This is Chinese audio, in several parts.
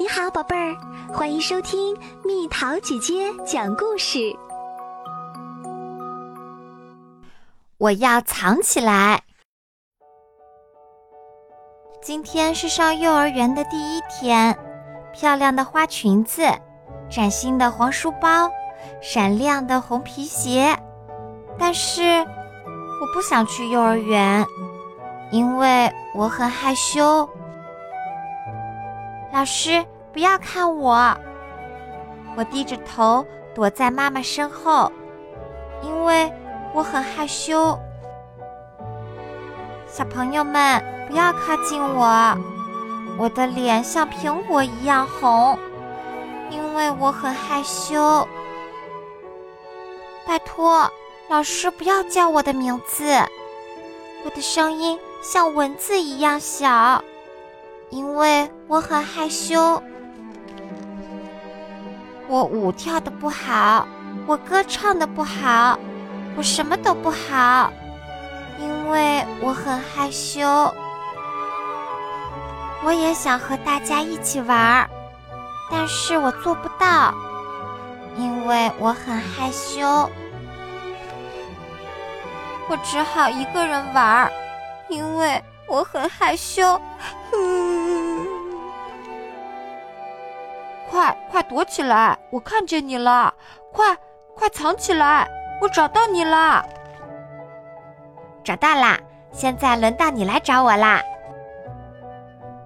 你好，宝贝儿，欢迎收听蜜桃姐姐讲故事。我要藏起来。今天是上幼儿园的第一天，漂亮的花裙子，崭新的黄书包，闪亮的红皮鞋。但是，我不想去幼儿园，因为我很害羞。老师，不要看我！我低着头躲在妈妈身后，因为我很害羞。小朋友们，不要靠近我！我的脸像苹果一样红，因为我很害羞。拜托，老师不要叫我的名字！我的声音像蚊子一样小。因为我很害羞，我舞跳的不好，我歌唱的不好，我什么都不好，因为我很害羞。我也想和大家一起玩，但是我做不到，因为我很害羞。我只好一个人玩，因为我很害羞。快快躲起来！我看见你了！快快藏起来！我找到你了！找到啦！现在轮到你来找我啦！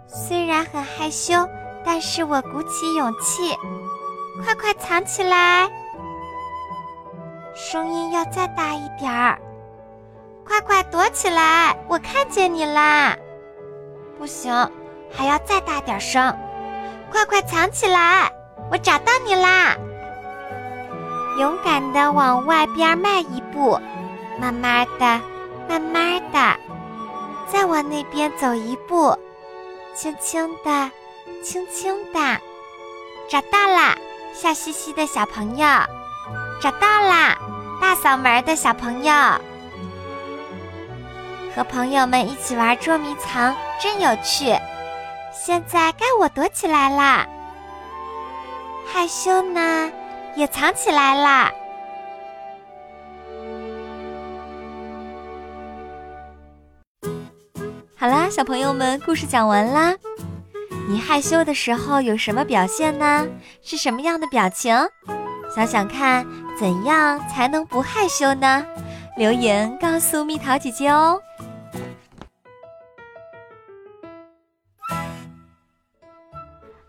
虽然很害羞，但是我鼓起勇气，快快藏起来！声音要再大一点儿！快快躲起来！我看见你啦！不行，还要再大点声！快快藏起来！我找到你啦！勇敢的往外边迈一步，慢慢的，慢慢的，再往那边走一步，轻轻的，轻轻的，找到啦！笑嘻嘻的小朋友，找到啦！大嗓门的小朋友，和朋友们一起玩捉迷藏，真有趣。现在该我躲起来啦，害羞呢，也藏起来啦。好啦，小朋友们，故事讲完啦。你害羞的时候有什么表现呢？是什么样的表情？想想看，怎样才能不害羞呢？留言告诉蜜桃姐姐哦。